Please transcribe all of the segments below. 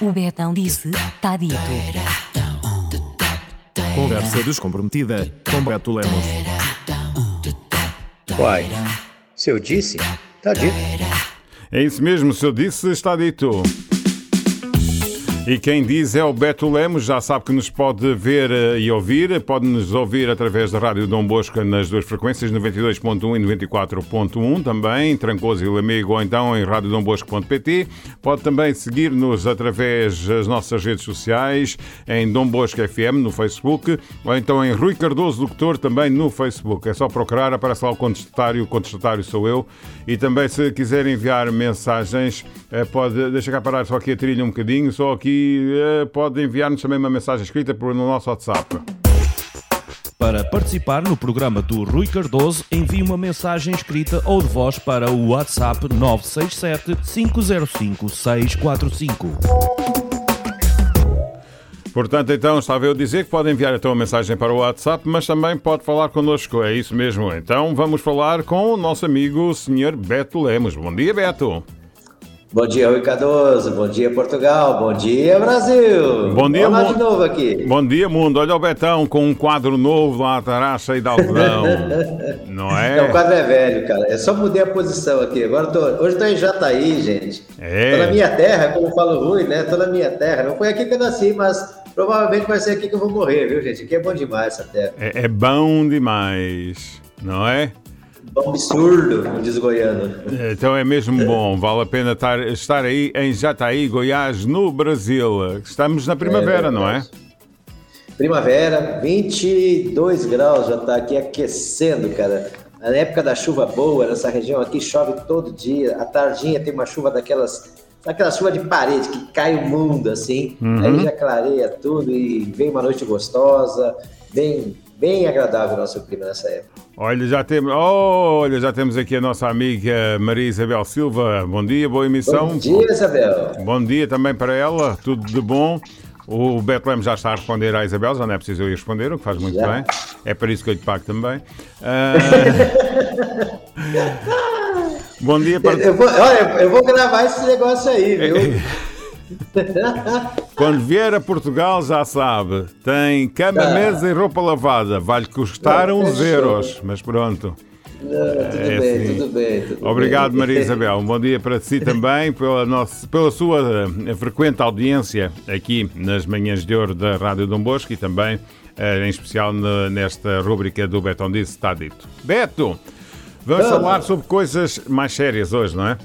O Betão disse, tá dito. Conversa descomprometida com Beto Lemos. Uai, se eu disse, tá dito. É isso mesmo, se eu disse, está dito. E quem diz é o Beto Lemos, já sabe que nos pode ver eh, e ouvir. Pode nos ouvir através da Rádio Dom Bosco nas duas frequências, 92.1 e 94.1 também, Trancoso e Lamego, ou então em radiodombosco.pt. Pode também seguir-nos através das nossas redes sociais, em Dom Bosco FM no Facebook, ou então em Rui Cardoso Locutor também no Facebook. É só procurar, aparece lá o contestatário, o contestatário sou eu. E também se quiser enviar mensagens, eh, pode, deixa cá parar só aqui a trilha um bocadinho, só aqui eh, pode enviar-nos também uma mensagem escrita por, no nosso WhatsApp. Para participar no programa do Rui Cardoso, envie uma mensagem escrita ou de voz para o WhatsApp 967 505 645. Portanto, então, estava eu a dizer que pode enviar então uma mensagem para o WhatsApp, mas também pode falar connosco, é isso mesmo. Então, vamos falar com o nosso amigo, o Sr. Beto Lemos. Bom dia, Beto. Bom dia, Rui Cardoso. Bom dia, Portugal. Bom dia, Brasil. Bom dia, Olá mu- de novo aqui. Bom dia, mundo. Olha o Betão com um quadro novo lá cheio de algodão. Não Não, o é? quadro é velho, cara. Eu só mudei a posição aqui. Agora tô, hoje eu tô em Jataí, gente. É. Tô na minha terra, como fala o Rui, né? Tô na minha terra. Não foi aqui que eu nasci, mas provavelmente vai ser aqui que eu vou morrer, viu, gente? Aqui é bom demais essa terra. É, é bom demais, não é? Bom absurdo, como diz o goiano. Então é mesmo bom, vale a pena estar, estar aí em Jataí, Goiás, no Brasil. Estamos na primavera, É não é? Primavera, 22 graus, já tá aqui aquecendo, cara. Na época da chuva boa, nessa região aqui chove todo dia. À tardinha tem uma chuva daquelas, aquela chuva de parede que cai o mundo assim. Aí já clareia tudo e vem uma noite gostosa, bem, bem agradável o nosso clima nessa época. Olha, já temos, olha, já temos aqui a nossa amiga Maria Isabel Silva. Bom dia, boa emissão. Bom dia, Isabel. Bom dia também para ela, tudo de bom. O Beto Lemos já está a responder à Isabel, já não é preciso eu ir responder, o que faz muito Já. bem. É para isso que eu lhe pago também. Ah, bom dia para. Eu vou, olha, eu vou gravar esse negócio aí, viu? Quando vier a Portugal, já sabe, tem cama, Tá. mesa e roupa lavada. Vai-lhe custar Não, uns euros, mas pronto. Não, tudo É bem, assim. tudo bem. tudo Obrigado, bem. Maria Isabel. Um bom dia para si também, pela, nossa, pela sua eh, frequente audiência aqui nas manhãs de ouro da Rádio Dom Bosco e também, eh, em especial, nesta rúbrica do Betão Disse Está Dito. Beto, vamos Ah. falar sobre coisas mais sérias hoje, não é?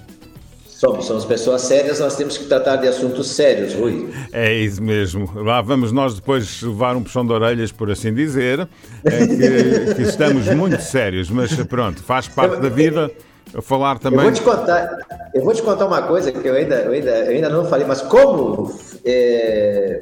Somos, somos pessoas sérias, nós temos que tratar de assuntos sérios, Rui. É isso mesmo. Lá vamos nós depois levar um puxão de orelhas, por assim dizer, é que, que estamos muito sérios, mas pronto, faz parte da vida falar Eu também. vou te contar, eu vou te contar uma coisa que eu ainda, eu ainda, eu ainda não falei, mas como é,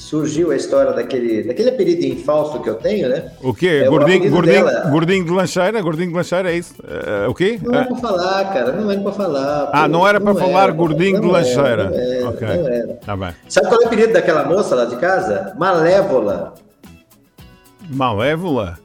surgiu a história daquele, daquele apelido infausto que eu tenho, né? O quê? É, o gordinho, apelido gordinho, gordinho de lancheira? Gordinho de lancheira, é isso? Eh, o quê? Não era pra falar, cara, não era pra falar. Ah, pô, não era para falar era, gordinho de não era, lancheira. Não era, ok. não era. Tá bem. Sabe qual é o apelido daquela moça lá de casa? Malévola. Malévola?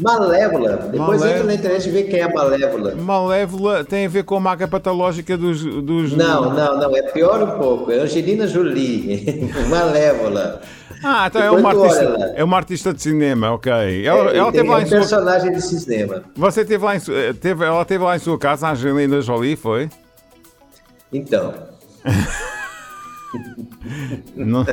Malévola. Depois Malévola. entra na internet e vê quem é a Malévola. Malévola tem a ver com a marca patológica dos. dos... Não, não, não, é pior um pouco. É Angelina Jolie. Malévola. Ah, então é uma, artista, lá. é uma artista de cinema, ok. Ela, É, ela teve lá um em sua. personagem de cinema. Você teve lá em eh, teve, ela teve lá em sua casa, a Angelina Jolie, foi? Então, Não,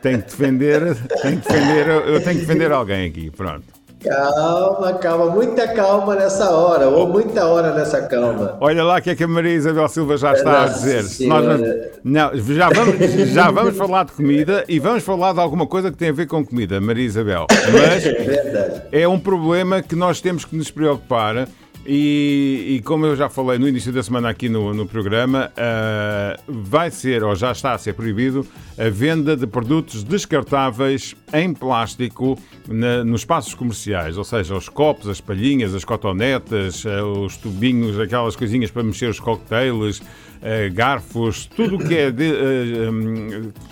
tem que defender, tem que defender, eu tenho que defender alguém aqui, pronto. Calma, calma, muita calma nessa hora, ou muita hora nessa calma. Olha lá o que é que a Maria Isabel Silva já está a Nossa dizer. Senhora. Nós vamos- não, já vamos, já vamos falar de comida e vamos falar de alguma coisa que tem a ver com comida, Maria Isabel. Mas É é um problema que nós temos que nos preocupar. E, e como eu já falei no início da semana aqui no, no programa, ah, vai ser ou já está a ser proibido a venda de produtos descartáveis em plástico na- nos espaços comerciais, ou seja, os copos, as palhinhas, as cotonetas, ah, os tubinhos, aquelas coisinhas para mexer os cocktails, ah, garfos, tudo o que é de,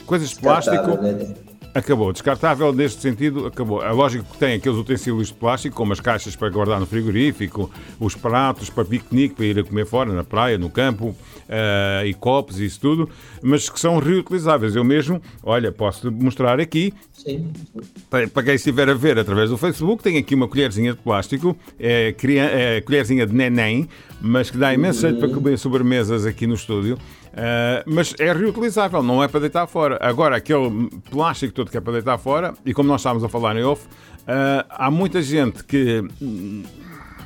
coisas de plástico? Acabou. Descartável, neste sentido, acabou. É lógico que tem aqueles utensílios de plástico, como as caixas para guardar no frigorífico, os pratos para piquenique, para ir a comer fora, na praia, no campo, uh, e copos e isso tudo, mas que são reutilizáveis. Eu mesmo, olha, posso mostrar aqui, Sim. Para, para quem estiver a ver através do Facebook, tem aqui uma colherzinha de plástico, é, é colherzinha de neném, mas que dá imenso jeito para uhum. comer sobremesas aqui no estúdio. Uh, mas é reutilizável, não é para deitar fora. Agora, aquele plástico todo que é para deitar fora, e como nós estávamos a falar em off, uh, há muita gente que hum,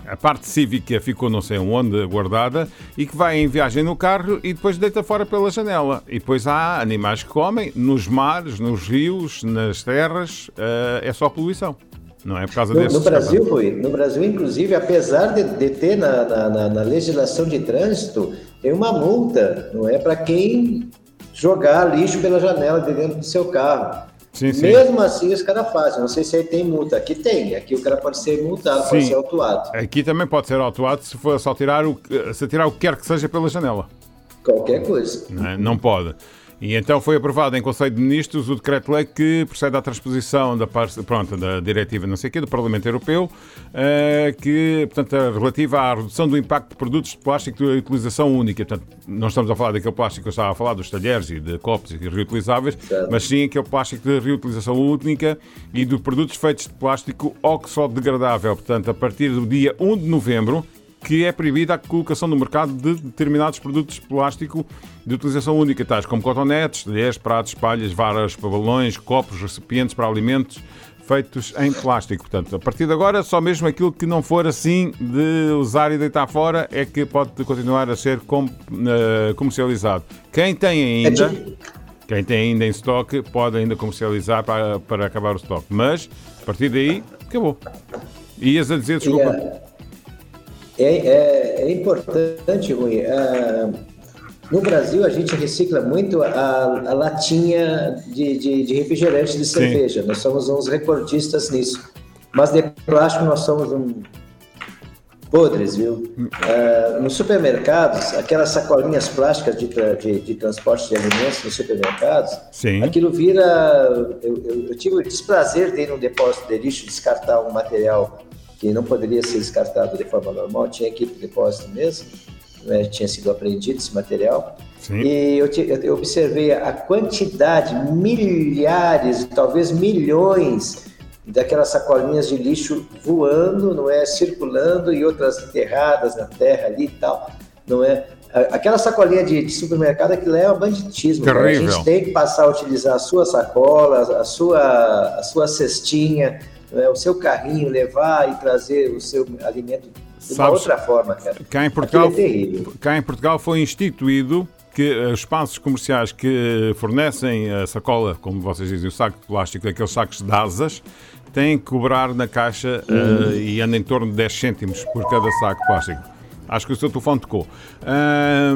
a parte cívica ficou não sei onde guardada e que vai em viagem no carro e depois deita fora pela janela. E depois há animais que comem nos mares, nos rios, nas terras, uh, é só poluição. Não é por causa no, desse no Brasil, Rui, no Brasil, inclusive, apesar de, de ter na, na, na, legislação de trânsito, tem uma multa, não é para quem jogar lixo pela janela de dentro do seu carro. Sim, sim. Mesmo assim, os caras fazem. Não sei se aí tem multa. Aqui tem. Aqui o cara pode ser multado, sim. pode ser autuado. Aqui também pode ser autuado se for só tirar o, se tirar o que quer que seja pela janela. Qualquer coisa. Não, é? não pode. E então foi aprovado em Conselho de Ministros o decreto-lei que procede à transposição da, parte, pronto, da diretiva não sei quê, do Parlamento Europeu, uh, que, portanto, é relativa à redução do impacto de produtos de plástico de utilização única. Portanto, não estamos a falar daquele plástico que eu estava a falar, dos talheres e de copos e reutilizáveis, mas sim aquele plástico de reutilização única e de produtos feitos de plástico oxodegradável. Portanto, a partir do dia 1 de novembro, que é proibida a colocação no mercado de determinados produtos de plástico de utilização única, tais como cotonetes, talheres, pratos, palhas, varas, pabalões, copos, recipientes para alimentos feitos em plástico. Portanto, a partir de agora, só mesmo aquilo que não for assim de usar e deitar fora é que pode continuar a ser com, uh, comercializado. Quem tem ainda, quem tem ainda em estoque, pode ainda comercializar para, para acabar o estoque. Mas, a partir daí, acabou. Ias a dizer, desculpa. Yeah. É, é, é importante, Rui. Uh, no Brasil, a gente recicla muito a, a latinha de, de, de, refrigerante de cerveja. Sim. Nós somos uns recordistas nisso. Mas de plástico, nós somos um podres, viu? Uh, nos supermercados, aquelas sacolinhas plásticas de, de, de, transporte de alimentos nos supermercados, Sim. aquilo vira. Eu, eu, eu, tive o desprazer de ir num depósito de lixo descartar um material que não poderia ser descartado de forma normal, tinha que ir para o depósito mesmo, né? tinha sido apreendido esse material. Sim. E eu, eu, observei a quantidade, milhares, talvez milhões daquelas sacolinhas de lixo voando, não é, circulando e outras enterradas na terra ali e tal, não é? Aquela sacolinha de, de supermercado é que leva banditismo. Né? A gente tem que passar a utilizar a sua sacola, a sua, a sua cestinha, né, o seu carrinho, levar e trazer o seu alimento de uma outra forma, cara. Cá em Portugal, é cá em Portugal foi instituído que os espaços comerciais que fornecem a sacola, como vocês dizem, o saco de plástico, aqueles sacos de asas, têm que cobrar na caixa uh, e anda em torno de 10 cêntimos por cada saco de plástico. Acho que o seu telefone tocou.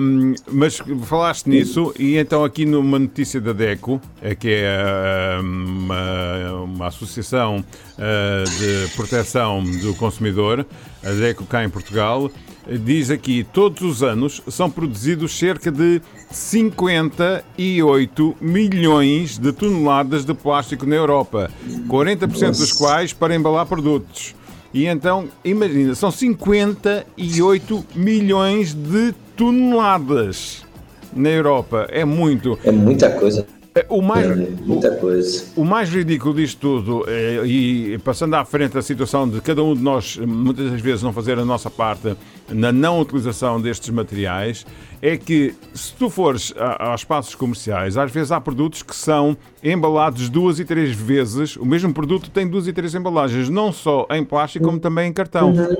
Um, mas falaste nisso, e então aqui numa notícia da DECO, eh, que é uma, uma associação uh, de proteção do consumidor, a DECO cá em Portugal, diz aqui: todos os anos são produzidos cerca de 58 milhões de toneladas de plástico na Europa, 40% dos quais para embalar produtos. E então, imagina, são 58 milhões de toneladas na Europa. É muito. É muita coisa. É, o mais, é, muita coisa. O, o, mais ridículo disto tudo, é, e passando à frente a situação de cada um de nós, muitas das vezes, não fazer a nossa parte na não utilização destes materiais, é que se tu fores a, aos espaços comerciais, às vezes há produtos que são embalados duas e três vezes. O mesmo produto tem duas e três embalagens, não só em plástico, como também em cartão. Uhum.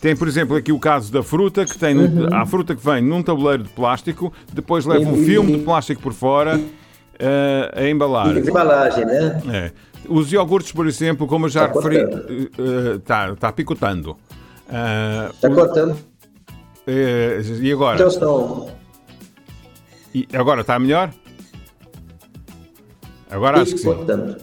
Tem, por exemplo, aqui o caso da fruta, que tem uhum. a fruta que vem num tabuleiro de plástico, depois leva um filme de plástico por fora uh, a embalar. E embalagem, né? É. Os iogurtes, por exemplo, como eu já tá referi, está uh, tá picotando. Está uh, cortando. Uh, e agora? Estão... E agora está melhor? Agora acho que sim. Uh,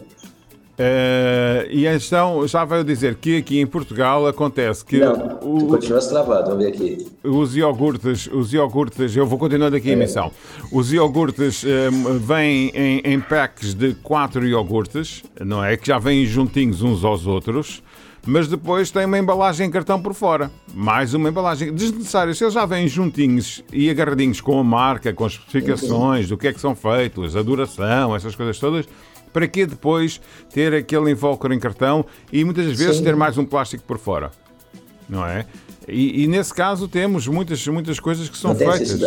e então, estava a dizer que aqui em Portugal acontece que. Não, o, continuas travado, vamos ver aqui. Os iogurtes, os iogurtes, eu vou continuando aqui a emissão. Os iogurtes um, vêm em, em packs de 4 iogurtes, não é? Que já vêm juntinhos uns aos outros mas depois tem uma embalagem em cartão por fora. Mais uma embalagem desnecessária. Se eles já vêm juntinhos e agarradinhos com a marca, com as especificações do que é que são feitos, a duração, essas coisas todas, para que depois ter aquele invólucro em cartão e muitas vezes Sim. ter mais um plástico por fora? Não é? E, e, nesse caso temos muitas, muitas coisas que são feitas.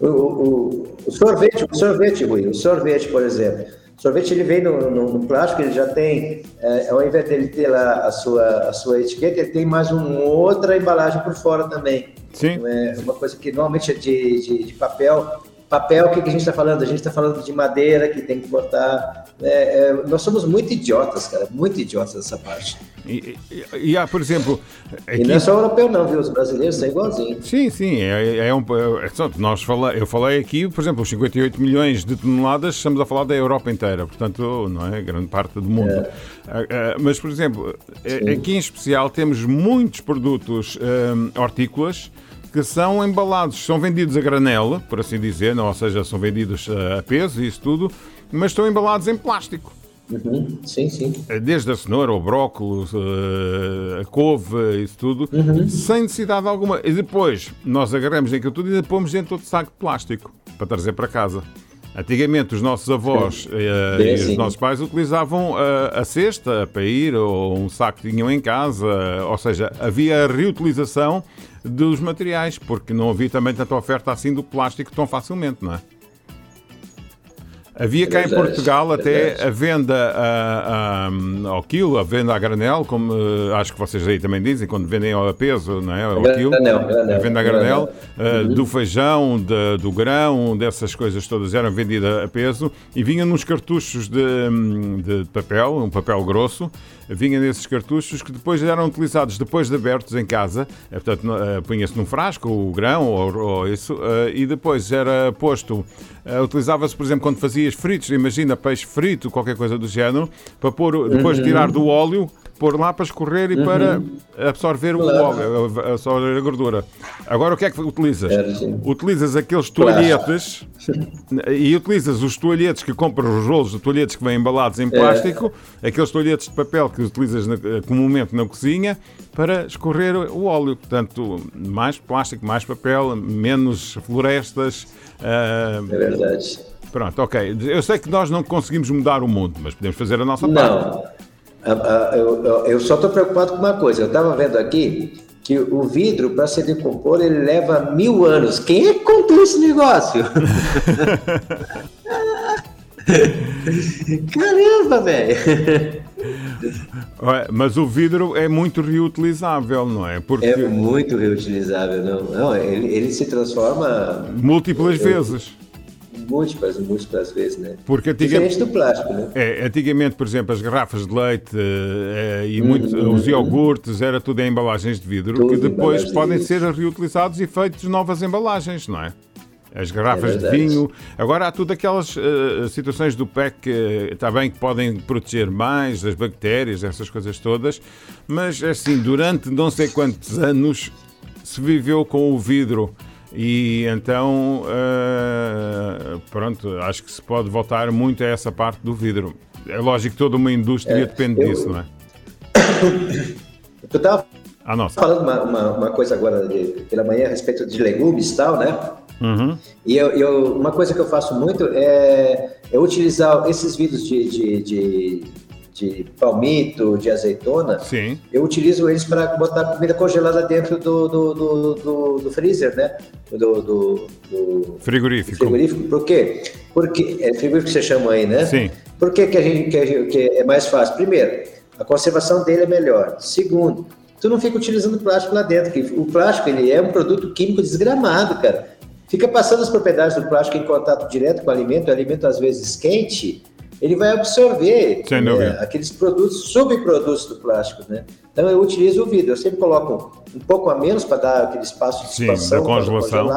O, o, o, sorvete, o sorvete, Rui, o sorvete, por exemplo. O sorvete ele vem no, no, no plástico, ele já tem, é, ao invés dele ter lá a sua, a sua etiqueta, ele tem mais uma outra embalagem por fora também. Sim. É uma coisa que normalmente é de, de, de papel, Papel, o que, que a gente está falando? A gente está falando de madeira que tem que cortar. É, é, nós somos muito idiotas, cara, muito idiotas nessa parte. E, e, e há, por exemplo. Aqui... E não é só europeu, não, viu? Os brasileiros são igualzinhos. Sim, sim. É, é um, é, nós fala, eu falei aqui, por exemplo, os 58 milhões de toneladas, estamos a falar da Europa inteira, portanto, não é? Grande parte do mundo. É. Ah, ah, mas, por exemplo, sim. aqui em especial temos muitos produtos um, hortícolas que são embalados, são vendidos a granela, por assim dizer, não, ou seja, são vendidos a peso e isso tudo, mas estão embalados em plástico. Uhum. Sim, sim. Desde a cenoura, o brócolis, eh, a couve, isso tudo, uhum. sem necessidade alguma. E depois nós agarramos aquilo tudo e pomos dentro de outro saco de plástico para trazer para casa. Antigamente os nossos avós uh, e os nossos pais utilizavam uh, a cesta para ir ou um saco que tinham em casa, ou seja, havia a reutilização dos materiais, porque não havia também tanta oferta assim do plástico tão facilmente, não é? Havia cá em Portugal até a venda a, a, ao quilo, a venda a granel, como uh, acho que vocês aí também dizem, quando vendem ao peso, não é? Ao quilo, granel, granel, a venda a granel, uh, uhum. do feijão, de, do grão, dessas coisas todas eram vendidas a peso e vinham nos cartuchos de, de papel, um papel grosso, vinha nesses cartuchos que depois eram utilizados depois de abertos em casa, eh, portanto uh, punha-se num frasco o grão ou, ou isso, e depois era posto, utilizava-se por exemplo quando fazia dias fritos, imagina peixe frito, qualquer coisa do género, para pôr, depois de tirar do óleo, pôr lá para escorrer e uhum. para absorver claro. o óleo, absorver a gordura. Agora o que é que utilizas? É, utilizas aqueles toalhetes e utilizas os toalhetes que compras, os rolos de toalhetes que vêm embalados em é. plástico, é. aqueles toalhetes de papel que utilizas na, comumente na cozinha para escorrer o óleo. Portanto, mais plástico, mais papel, menos florestas. Uh, é verdade. Pronto, ok. Eu sei que nós não conseguimos mudar o mundo, mas podemos fazer a nossa parte. Não. Eu só estou preocupado com uma coisa. Eu estava vendo aqui que o vidro, para se decompor, ele leva mil anos. Quem é que contou esse negócio? Caramba, velho! Mas o vidro é muito reutilizável, não é? Porque... É muito reutilizável, não. não ele, ele se transforma. Múltiplas eu, vezes múltiplas, múltiplas vezes, né? Porque antigamente, Diferente do plástico, né? É, antigamente, por exemplo, as garrafas de leite é, e muito, uhum, os iogurtes, era tudo em embalagens de vidro, tudo que depois podem de ser reutilizados e feitos novas embalagens, não é? As garrafas é de vinho. Agora há tudo aquelas uh, situações do PEC que está bem que podem proteger mais das bactérias, essas coisas todas, mas assim, durante não sei quantos anos se viveu com o vidro e então, pronto, acho que se pode voltar muito a essa parte do vidro. É lógico que toda uma indústria é, depende eu, disso, não é? Eu estava ah, falando uma, uma, uma, coisa agora de, pela manhã a respeito de legumes e tal, né? Uhum. E eu, eu, uma coisa que eu faço muito é, é utilizar esses vidros de, de, de de palmito, de azeitona, Sim. eu utilizo eles para botar comida congelada dentro do, do, do, do, do freezer, né? Do, do, do frigorífico. frigorífico. Por quê? Porque é frigorífico que você chama aí, né? Sim. Por que, que, a gente, que, que é mais fácil? Primeiro, a conservação dele é melhor. Segundo, tu não fica utilizando plástico lá dentro, que o plástico ele é um produto químico desgramado, cara. Fica passando as propriedades do plástico em contato direto com o alimento, o alimento às vezes quente, ele vai absorver né, aqueles produtos, subprodutos do plástico, né? Então eu utilizo o vidro, eu sempre coloco um pouco a menos para dar aquele espaço de Sim, da congelação.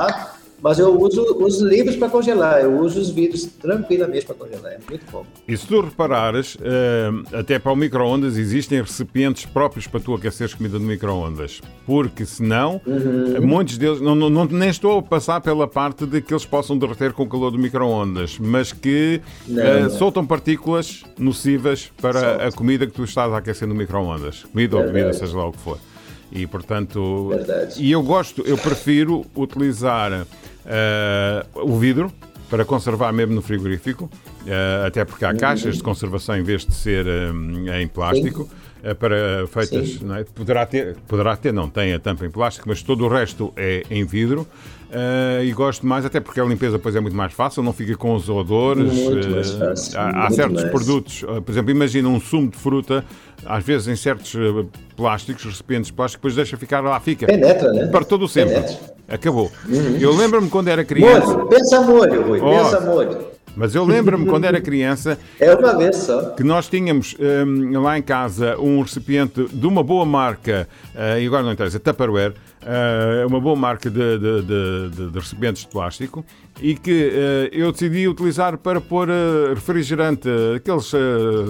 Mas eu uso os livros para congelar, eu uso os vidros tranquilamente para congelar, é muito bom. E se tu reparares, eh, até para o micro-ondas existem recipientes próprios para tu aqueceres comida no micro-ondas. Porque senão, Uhum. muitos deles, não, não, nem estou a passar pela parte de que eles possam derreter com o calor do micro-ondas, mas que Não, eh, não. soltam partículas nocivas para Soltam. a comida que tu estás a aquecer no micro-ondas. Comida ou bebida, seja lá o que for. E portanto, Verdade. e eu gosto, eu prefiro utilizar eh, o vidro para conservar mesmo no frigorífico, eh, até porque há caixas de conservação em vez de ser eh, em plástico. Para feitas, é? poderá ter, poderá ter, não tem a tampa em plástico, mas todo o resto é em vidro. Eh, e gosto mais, até porque a limpeza depois é muito mais fácil, não fica com os odores. Muito mais eh, fácil, há há certos mais. produtos, eh, por exemplo, imagina um sumo de fruta, às vezes em certos plásticos, recipientes plásticos, depois deixa ficar lá, fica. Penetra, né? Para todo o sempre. Penetra. Acabou. Eu lembro-me quando era criança, Molho, pensa molho, Rui, Oh. pensa molho. mas eu lembro-me quando era criança É uma vez só. que nós tínhamos hum, lá em casa um recipiente de uma boa marca, eh, e agora não interessa, Tupperware, eh, uma boa marca de, de- de- de- recipientes de plástico, e que eh, eu decidi utilizar para pôr eh, refrigerante, aqueles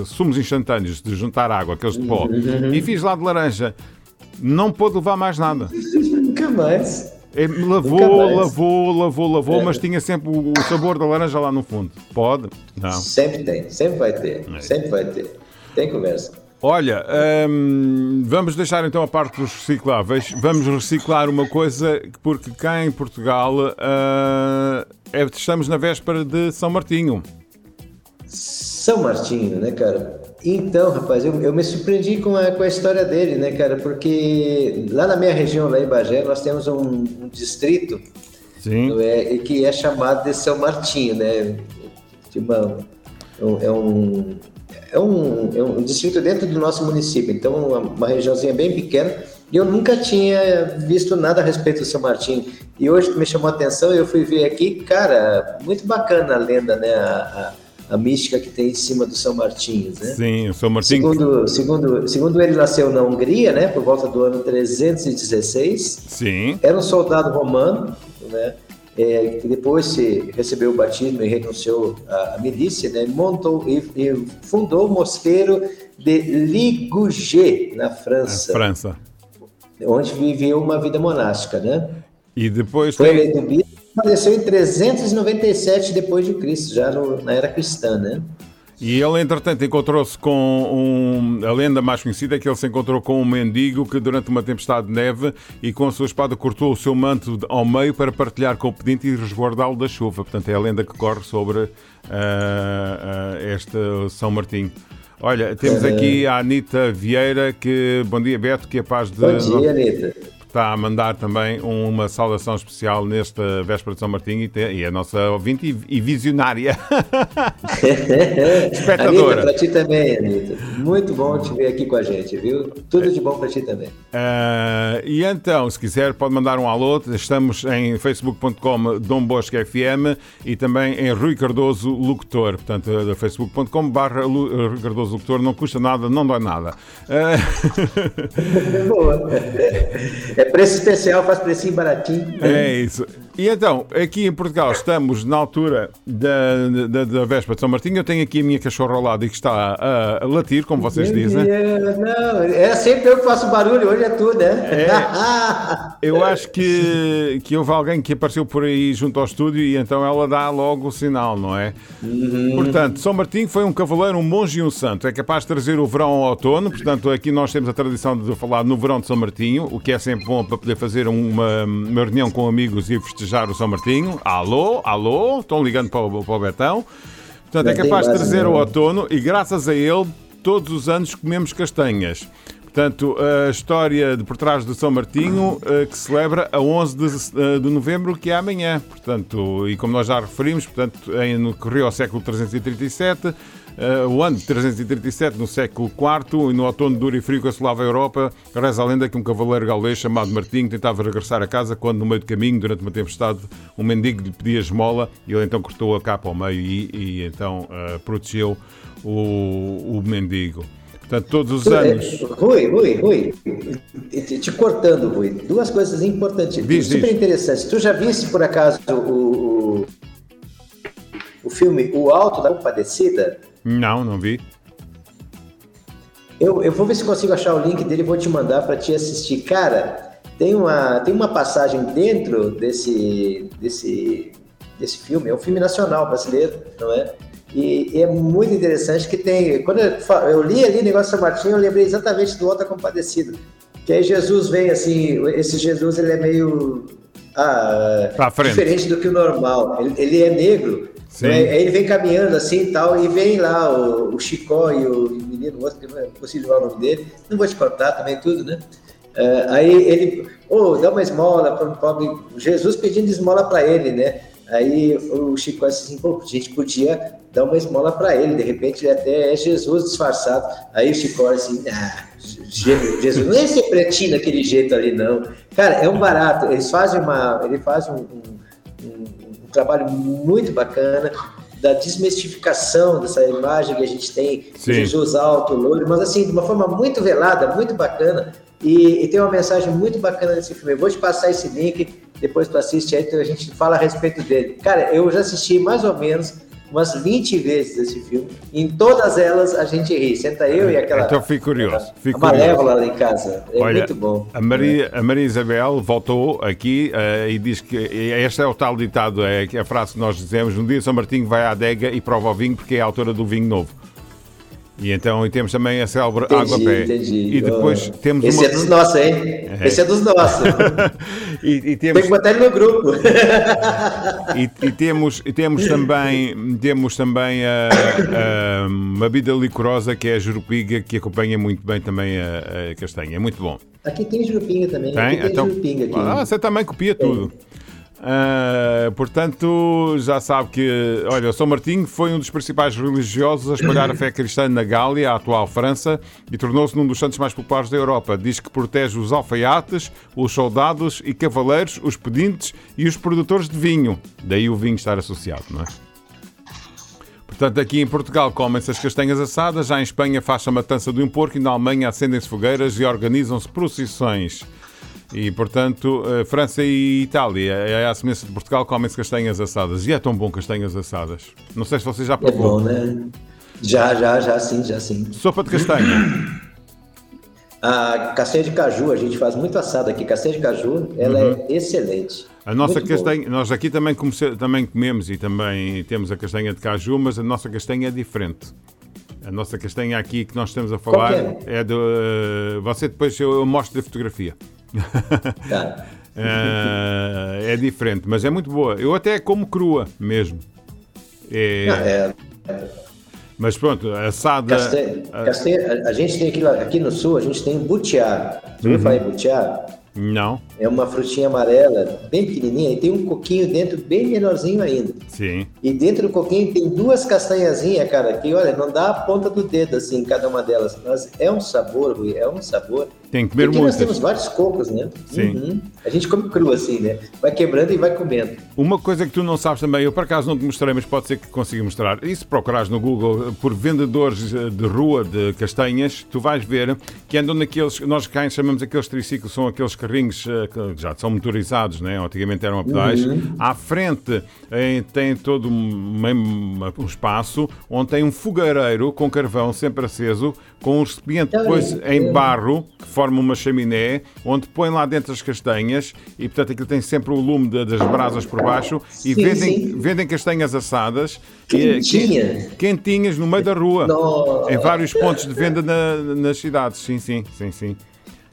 sumos instantâneos de juntar água, aqueles de pó, e fiz lá de laranja. Não pôde levar mais nada. Nunca mais. É, lavou, mais. lavou, lavou, lavou, É. mas tinha sempre o, o sabor da laranja lá no fundo. Pode? Não. Sempre tem, sempre vai ter, É. sempre vai ter. Tem conversa. Olha, hum, vamos deixar então a parte dos recicláveis. Vamos reciclar uma coisa, porque cá em Portugal ah, é- estamos na véspera de São Martinho. São Martinho, né, cara? Então, rapaz, eu, eu me surpreendi com a, com a história dele, né, cara? Porque lá na minha região, lá em Bagé, nós temos um, um distrito Sim. é, que é chamado de São Martinho, né? De uma- um- é, um, é, um, é um distrito dentro do nosso município, então uma, uma regiãozinha bem pequena. E eu nunca tinha visto nada a respeito do São Martinho. E hoje me chamou a atenção e eu fui ver aqui, cara, muito bacana a lenda, né? A, a, a mística que tem em cima do São Martinho, né? Sim, o São Martinho. Segundo, segundo, segundo ele, nasceu na Hungria, né? Por volta do ano 316 Sim. era um soldado romano, né? É, que depois se recebeu o batismo e renunciou à, milícia, né? Montou e, e fundou o mosteiro de Ligugé, na França, França. onde viveu uma vida monástica, né? E depois Foi eleito bispo, faleceu em 397 depois de Cristo, já no- na era cristã, né? E ele, entretanto, encontrou-se com um. A lenda mais conhecida é que ele se encontrou com um mendigo que, durante uma tempestade de neve e com a sua espada, cortou o seu manto ao meio para partilhar com o pedinte e resguardá-lo da chuva. Portanto, é a lenda que corre sobre ah, ah, este São Martinho. Olha, temos aqui a Anitta Vieira, que. Bom dia, Beto, que é paz de. Bom dia, Anitta. Está a mandar também uma saudação especial nesta véspera de São Martinho e, tem- e é a nossa ouvinte e, e visionária. Espectadora. Anitta, para ti também, Anitta. Muito bom te ver aqui com a gente, viu? Tudo de bom para ti também. Ah, e então, se quiser, pode mandar um alô. Estamos em facebook.com Dom Bosco FM e também em Rui Cardoso Locutor. Portanto, eh, facebook.com barra Lu- Rui Cardoso Locutor. Não custa nada, não dói nada. Ah, Boa. É preço especial, faz precinho baratinho. É isso. E então, aqui em Portugal estamos na altura da, da, da véspera de São Martinho. Eu tenho aqui a minha cachorra ao lado e que está a, a latir, como vocês dizem. É, Não, é sempre eu que faço barulho, hoje é tu, né? É. Eu acho que, que houve alguém que apareceu por aí junto ao estúdio e então ela dá logo o sinal, não é? Portanto, São Martinho foi um cavaleiro, um monge e um santo. É capaz de trazer o verão ao outono. Portanto, aqui nós temos a tradição de falar no verão de São Martinho, o que é sempre bom para poder fazer uma, uma reunião com amigos e festejar o São Martinho. Alô, alô, estão ligando para o, para o Betão. Portanto, é capaz de trazer o outono e graças a ele todos os anos comemos castanhas. Portanto, a história de por trás do São Martinho, eh, que celebra a 11 de, eh, de novembro, que é amanhã. Portanto, e como nós já referimos, portanto, em, no, correu ao século 337, eh, o ano de 337, no século IV, e no outono duro e frio que assolava a Europa, reza a lenda que um cavaleiro galês chamado Martinho tentava regressar a casa quando, no meio do caminho, durante uma tempestade, um mendigo lhe pedia esmola e ele então cortou a capa ao meio e, e então eh, protegeu o, o mendigo. Portanto, todos os anos. Rui, Rui, Rui, te, te cortando, Rui. Duas coisas importantes, Diz, super diz. interessantes. Tu já viste, por acaso, o, o, o filme O Alto da Compadecida? Não, não vi. Eu, eu vou ver se consigo achar o link dele e vou te mandar para te assistir. Cara, tem uma, tem uma passagem dentro desse, desse, desse filme, é um filme nacional brasileiro, não é? E, e é muito interessante que tem. Quando eu, eu li ali o negócio de São Martinho, eu lembrei exatamente do Alta Compadecida. Que aí Jesus vem assim, esse Jesus ele é meio ah, diferente do que o normal. Ele, ele é negro, Né? aí ele vem caminhando assim e tal, e vem lá o, o Chicó e o menino, o outro, que não é possível falar o nome dele, não vou te contar também tudo, né? É, aí ele, ô, dá uma esmola para um pobre, Jesus pedindo esmola para ele, né? Aí o Chico assim, pô, a gente podia dar uma esmola para ele, de repente ele até é Jesus disfarçado. Aí o Chico assim, ah, Je- Jesus não ia ser pretinho daquele jeito ali, não. Cara, é um barato, eles fazem uma, ele faz um- um trabalho muito bacana da desmistificação dessa imagem que a gente tem Sim. de Jesus alto, loiro, mas assim, de uma forma muito velada, muito bacana, e, e tem uma mensagem muito bacana nesse filme. Eu vou te passar esse link, depois tu assiste aí, então a gente fala a respeito dele. Cara, eu já assisti mais ou menos umas 20 vezes esse filme, em todas elas a gente ri, senta eu e aquela... Então fico curioso, fico a malévola lá em casa, é Olha, muito bom. A Maria, a Maria Isabel voltou aqui eh, e diz que este é o tal ditado, é a frase que nós dizemos: um dia São Martinho vai à adega e prova o vinho porque é a autora do vinho novo. E então e temos também a célebre Entendi, água pé. entendi. E depois Oh, temos Esse uma. é dos nossos, hein? Esse é dos nossos. e, e Tem temos, que botar no grupo. e, e temos, e temos também, temos também a, a- uma bebida licorosa que é a jurupiga, que acompanha muito bem também a, a castanha. É muito bom. Aqui tem jurupinga também. Tem? Aqui tem então, jurupinga aqui. Ah, você também copia tudo. Ah, portanto, já sabe que, olha, São Martinho foi um dos principais religiosos a espalhar a fé cristã na Gália, a atual França, e tornou-se um dos santos mais populares da Europa. Diz que protege os alfaiates, os soldados e cavaleiros, os pedintes e os produtores de vinho. Daí o vinho estar associado, não é? Portanto, aqui em Portugal comem-se as castanhas assadas, já em Espanha faz-se a matança de um porco e na Alemanha acendem-se fogueiras e organizam-se procissões. E, portanto, eh, França e Itália, é a semelhança de Portugal, comem-se castanhas assadas. E é tão bom castanhas assadas. Não sei se você já É provou. bom, né? Já, já, já sim, já sim. Sopa de castanha. A castanha de caju, a gente faz muito assado aqui. Castanha de caju, ela é excelente. Uhum. A nossa Muito boa. castanha, nós aqui também, comece- também comemos e também temos a castanha de caju, mas a nossa castanha é diferente. A nossa castanha aqui que nós estamos a falar que é do. eh, você depois eu, eu mostro a fotografia. Tá. Eh, é diferente, mas é muito boa. Eu até como crua mesmo. É, Ah, é, Mas pronto, assada. castanha, castanha- a, a gente tem aqui, aqui no sul, a gente tem butiá. Você Uhum. em butiá? Não, É uma frutinha amarela, bem pequenininha, e tem um coquinho dentro, bem menorzinho ainda. sim. E dentro do coquinho tem duas castanhazinhas, cara, que olha, não dá a ponta do dedo assim, cada uma delas. Mas é um sabor, Rui, é um sabor. Tem que comer Aqui nós temos vários cocos, né? Sim. Uhum. A gente come cru assim, né? Vai quebrando e vai comendo. Uma coisa que tu não sabes também, eu por acaso não te mostrei, mas pode ser que consiga mostrar. E se procurares no Google por vendedores eh, de rua de castanhas, tu vais ver que andam naqueles, nós cá chamamos aqueles triciclos, são aqueles carrinhos eh, que já são motorizados, né? antigamente eram a pedais. À frente tem todo um, um espaço onde tem um fogareiro com carvão sempre aceso, com um recipiente depois em barro, que forma uma chaminé, onde põe lá dentro as castanhas e, portanto, aquilo tem sempre o lume da- das brasas por baixo e Sim, vendem, sim. vendem castanhas assadas Quentinha. quentinhas no meio da rua, em vários pontos de venda na- nas cidades. Sim, sim, sim, sim.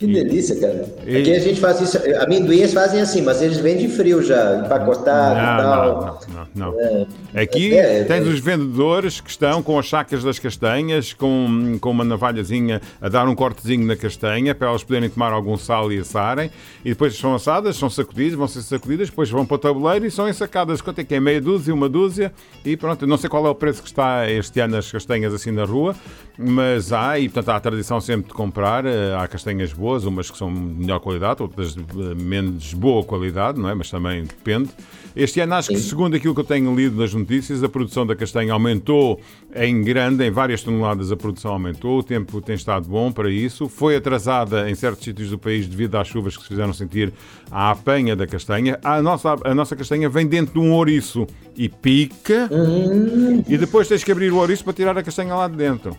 Que delícia, cara. E- Aqui a gente faz isso. Amendoins fazem assim, mas eles vendem frio já, empacotado e Não, tal. não, não, não, não. Aqui É, é, tens é. os vendedores que estão com as sacas das castanhas, com, com uma navalhazinha a dar um cortezinho na castanha para elas poderem tomar algum sal e assarem. E depois são assadas, são sacudidas, vão ser sacudidas, depois vão para o tabuleiro e são ensacadas. Quanto é que é? Meia dúzia, uma dúzia. E pronto, eu não sei qual é o preço que está este ano as castanhas assim na rua, mas há, e portanto há a tradição sempre de comprar. eh, Há castanhas boas. Boas, umas que são de melhor qualidade, outras de eh, menos boa qualidade, não é? Mas também depende. Este ano, acho que, segundo aquilo que eu tenho lido nas notícias, a produção da castanha aumentou em grande, em várias toneladas a produção aumentou, o tempo tem estado bom para isso. Foi atrasada em certos sítios do país devido às chuvas que se fizeram sentir à apanha da castanha. A nossa, a nossa castanha vem dentro de um ouriço e pica, Hum. e depois tens que abrir o ouriço para tirar a castanha lá de dentro.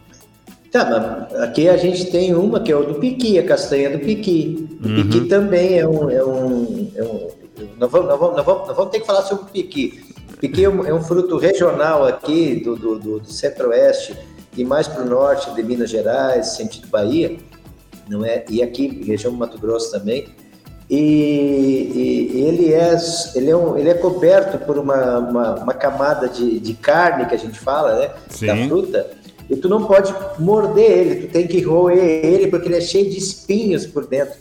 Tá, mas aqui a gente tem uma que é o do piqui, a castanha do piqui. O Uhum. piqui também é um. É um, é um nós, vamos, nós, vamos, nós, vamos, nós vamos ter que falar sobre o piqui. O piqui é um, é um fruto regional aqui do, do, do, do centro-oeste e mais para o norte de Minas Gerais, sentido Bahia, não é? E aqui, região do Mato Grosso também. E, e ele, é, ele, é um, ele é coberto por uma, uma, uma camada de, de carne que a gente fala, né? Sim. Da fruta. E tu não pode morder ele, tu tem que roer ele porque ele é cheio de espinhos por dentro.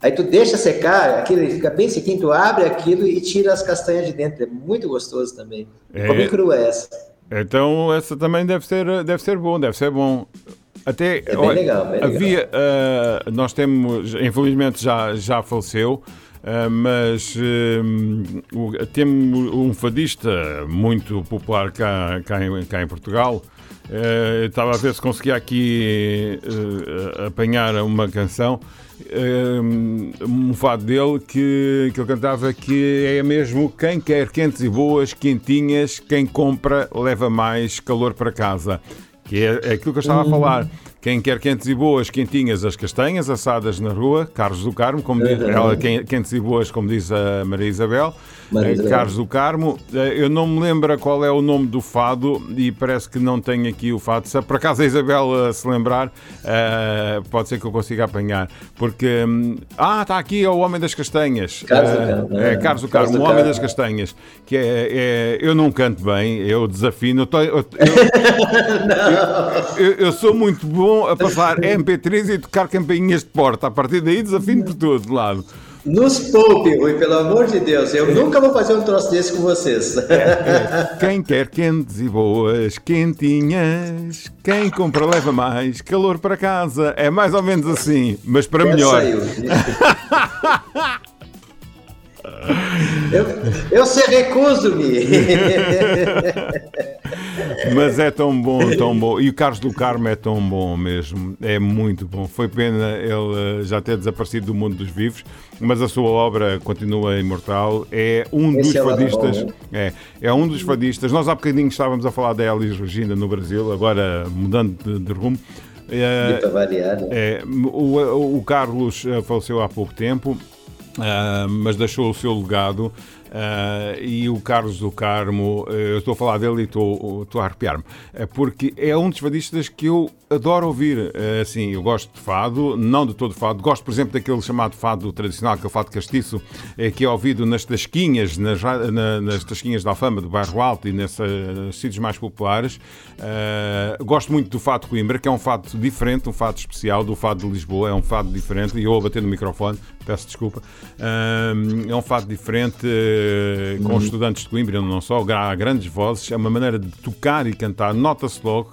Aí tu deixa secar, aquilo ele fica bem sequinho, tu abre aquilo e tira as castanhas de dentro. É muito gostoso também. É. Como crua é essa? Então essa também deve ser, deve ser bom, deve ser bom. Até É bem legal, havia, ah, nós temos, infelizmente já, já faleceu, ah, mas o- temos um fadista muito popular cá, cá, em, cá em Portugal. Eu estava a ver se conseguia aqui ah, apanhar uma canção. ah, Um fado dele que, que ele cantava que é mesmo quem quer quentes e boas, quentinhas, quem compra leva mais calor para casa. Que é, é aquilo que eu estava a falar. Quem quer quentes e boas, quentinhas, as castanhas assadas na rua, Carlos do Carmo, como diz Uhum. ela, quentes e boas, como diz a Maria Isabel. Maria Eh. Carlos do Carmo, Eh, eu não me lembro qual é o nome do fado e parece que não tenho aqui o fado. Se por acaso a Isabel eh, se lembrar, pode ser que eu consiga apanhar. Porque, hum, ah, está aqui é o Homem das Castanhas. Carlos do Carmo, É, ah, Carlos do Carmo, o Homem das Castanhas. Que é, é- eu não canto bem, eu desafino. Eu, tô- eu- eu- eu- eu sou muito bom a passar MP3 e tocar campainhas de porta. A partir daí desafino por todo lado. Nos poupe, Rui, pelo amor de Deus. Eu nunca vou fazer um troço desse com vocês. Quem quer quentes e boas, quentinhas, quem compra leva mais calor para casa. É mais ou menos assim, mas para melhor. Saiu. Eu, eu se recuso-me. Mas é tão bom, tão bom. E o Carlos do Carmo é tão bom mesmo. É muito bom. Foi pena ele eh, já ter desaparecido do mundo dos vivos, mas a sua obra continua imortal. É um Esse dos é fadistas. bom, É, é um dos fadistas. Nós há bocadinho estávamos a falar da Elis Regina no Brasil, agora mudando de, de rumo. Eh, Para variar. né? É, o, o Carlos eh, faleceu há pouco tempo, ah, mas deixou o seu legado. ah, e o Carlos do Carmo, eu estou a falar dele e estou, estou a arrepiar-me, porque é um dos fadistas que eu adoro ouvir. Eh, assim, eu gosto de fado, não de todo fado, gosto, por exemplo, daquele chamado fado tradicional, aquele fado castiço, eh, que é ouvido nas tasquinhas, nas, nas tasquinhas da Alfama, do Bairro Alto e nesses eh, sítios mais populares. Eh, gosto muito do fado de Coimbra, que é um fado diferente, um fado especial, do fado de Lisboa, é um fado diferente, e eu a bater no microfone, peço desculpa. Eh, é um fado diferente, eh, com os estudantes de Coimbra, não só, há grandes vozes, é uma maneira de tocar e cantar, nota-se logo,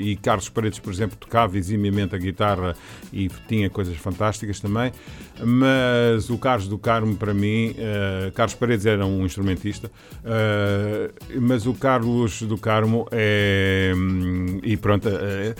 e Carlos Paredes, por exemplo, tocava eximiamente a guitarra e tinha coisas fantásticas também, mas o Carlos do Carmo, para mim, eh, Carlos Paredes era um instrumentista, eh, mas o Carlos do Carmo é, hum, e pronto, é,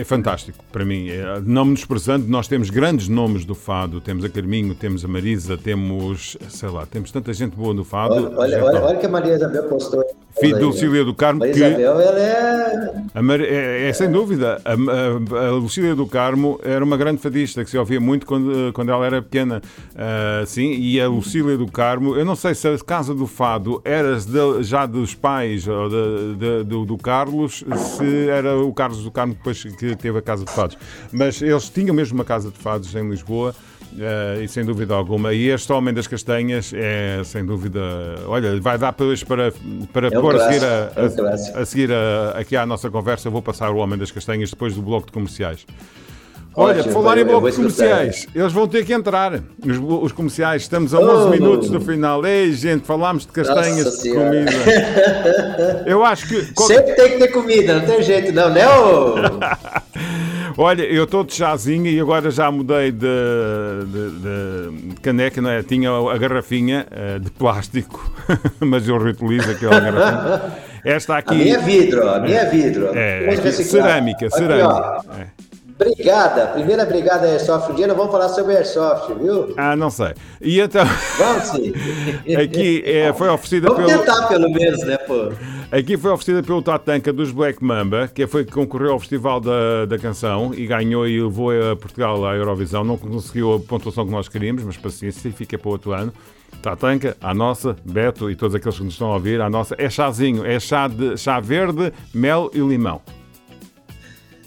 é fantástico para mim. É, não menosprezando, nós temos grandes nomes do fado, temos a Carminho, temos a Marisa, temos, sei lá, temos tanta gente boa no fado. Olha, olha, olha, não. olha que a Maria Isabel postou. Filho do? Lucília do Carmo, que ela é. Mar- é, é sem dúvida. A, a, a Lucília do Carmo era uma grande fadista que se ouvia muito quando, quando ela era pequena. Ah, sim, e a Lucília do Carmo, eu não sei se a Casa do Fado era de- já dos pais ou de- de- do, do Carlos, se era o Carlos do Carmo depois que teve a Casa de Fados. Mas eles tinham mesmo uma Casa de Fados em Lisboa. Eh, e sem dúvida alguma, e este Homem das Castanhas é sem dúvida, olha, vai dar depois para, para É um pôr a seguir a, é um a seguir a- aqui à nossa conversa, eu vou passar o Homem das Castanhas depois do bloco de comerciais. Olha, Ótimo, falar em bloco de comerciais, eles vão ter que entrar. Os, os comerciais, estamos a 11 Oh. minutos do final. Ei, gente, falámos de castanhas, de comida. Eu acho que. Sempre tem que ter comida, não tem jeito, não, né? Olha, eu estou de chazinho e agora já mudei de, de, de- caneca, não é? Tinha a garrafinha eh, de plástico, mas eu reutilizo aquela garrafinha. Esta A aqui. minha é vidro, a minha é vidro. É, Vamos aqui, cerâmica, Aqui, cerâmica. ó. É. Brigada, primeira brigada Airsoft. Um dia nós vamos falar sobre Airsoft, viu? Ah, não sei. E então, Vamos sim. aqui é, foi oferecida Vamos pelo. tentar pelo menos, né, pô? Aqui foi oferecida pelo Tatanka dos Black Mamba, que foi que concorreu ao Festival da, da Canção e ganhou e levou a Portugal à Eurovisão. Não conseguiu a pontuação que nós queríamos, mas paciência, fica para outro ano. Tatanka, a nossa, Beto e todos aqueles que nos estão a ouvir, a nossa é chazinho, é chá, de, chá verde, mel e limão.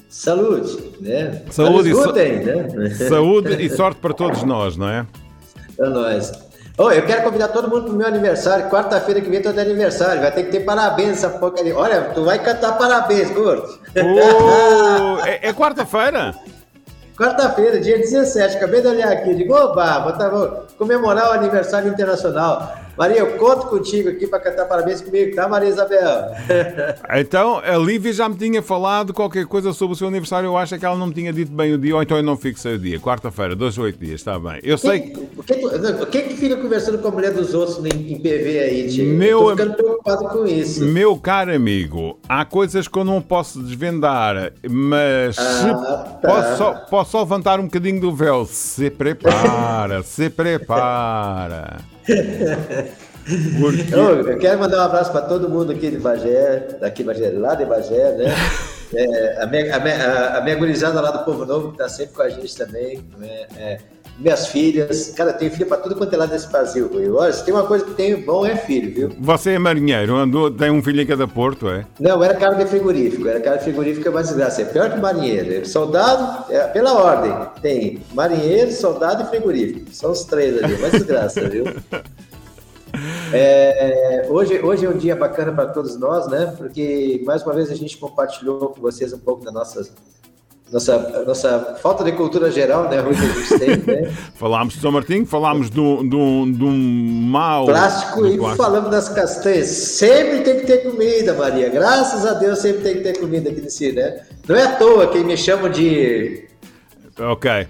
Saúde, né? Saúde e so- né? Saúde e sorte para todos nós, não é? Pra nós. Ô, eu quero convidar todo mundo pro meu aniversário. Quarta-feira que vem tô de aniversário. Vai ter que ter parabéns essa porcaria. Olha, tu vai cantar parabéns, Gordo. Oh, é é quarta-feira? Quarta-feira, dia 17. Acabei de olhar aqui. Digo, oba, vou, tá- vou comemorar o aniversário internacional. Maria, eu conto contigo aqui para cantar parabéns comigo, tá, Maria Isabel? Então, a Lívia já me tinha falado qualquer coisa sobre o seu aniversário. Eu acho que ela não me tinha dito bem o dia, ou então eu não fixei o dia. Quarta-feira, dois ou oito dias, está bem. Eu sei. O que, o que que fica conversando com a mulher dos outros em, em PV aí, tio? Meu Tô am- ficando preocupado com isso. Meu caro amigo, há coisas que eu não posso desvendar, mas Ah, tá. posso, só, posso só levantar um bocadinho do véu. Se prepara, se prepara. Ô, eu quero mandar um abraço para todo mundo aqui de Bagé, daqui de Bagé, lá de Bagé, né? É, a, minha, a, minha, a- minha gurizada lá do Povo Novo, que tá sempre com a gente também. né? É, minhas filhas. Cara, eu tenho filho para tudo quanto é lado desse Brasil. Rui. Olha, se tem uma coisa que tem bom é filho, viu? Você é marinheiro, andou, tem um filho em cada porto, é? Não, era cara de frigorífico. Era cara de frigorífico é uma desgraça. É pior que marinheiro. Soldado, é, pela ordem, tem marinheiro, soldado e frigorífico. São os três ali. Uma desgraça, viu? É, hoje, hoje é um dia bacana para todos nós, né? Porque mais uma vez a gente compartilhou com vocês um pouco da nossa, nossa, nossa falta de cultura geral, né, Rui, que a gente tem, né? Falámos de São Martinho, falámos do, do, do mau. Plástico do e plástico. falamos das castanhas. Sempre tem que ter comida, Maria. Graças a Deus sempre tem que ter comida aqui nesse, né? Não é à toa que me chamam de Ok.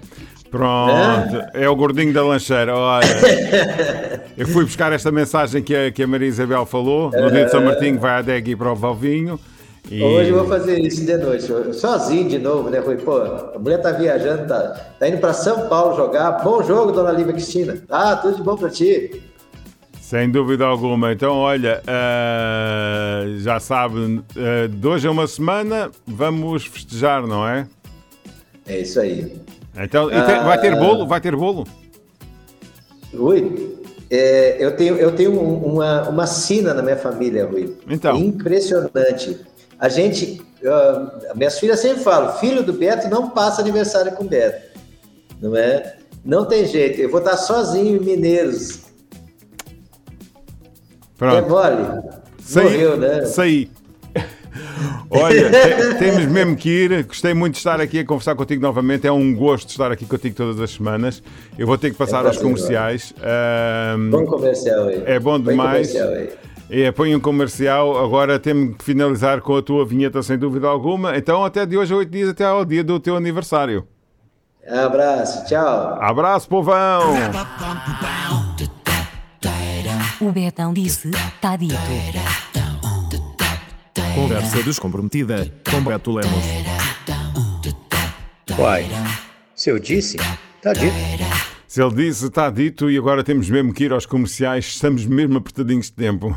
Pronto, é? o gordinho da lancheira. Olha, eu fui buscar esta mensagem que a, que a Maria Isabel falou. No dia de São Martinho vai a Degui para o Valvinho. E... Hoje eu vou fazer isso de noite, sozinho de novo, né, Rui? Pô, a mulher tá viajando, tá, tá indo para São Paulo jogar. Bom jogo, dona Lívia Cristina. Ah, tudo de bom para ti. Sem dúvida alguma. Então, olha, ah, já sabe, ah, de hoje a uma semana vamos festejar, não é? É isso aí. Então, tem- vai ter bolo? Vai ter bolo? Rui, é, eu tenho, eu tenho um- uma, uma sina na minha família, Rui. Então. Impressionante. A gente, ah, minhas filhas sempre falam, filho do Beto não passa aniversário com o Beto. Não é? Não tem jeito. Eu vou estar sozinho em Mineiros. É Pronto. mole. Saí. Morreu, né? Saí. Olha, te- temos mesmo que ir. Gostei muito de estar aqui a conversar contigo novamente. É um gosto estar aqui contigo todas as semanas. Eu vou ter que passar É aos comerciais. Ahm, Bom comercial aí. é bom Bom demais. comercial aí. É, põe um comercial. Agora temos que finalizar com a tua vinheta, sem dúvida alguma. Então, até de hoje a oito dias, até ao dia do teu aniversário. Abraço, tchau. Abraço, povão! O Betão disse, tá dito. Conversa descomprometida com Beto Lemos. Uai, se eu disse, tá dito. Se ele disse, está dito, e agora temos mesmo que ir aos comerciais. Estamos mesmo apertadinhos de tempo.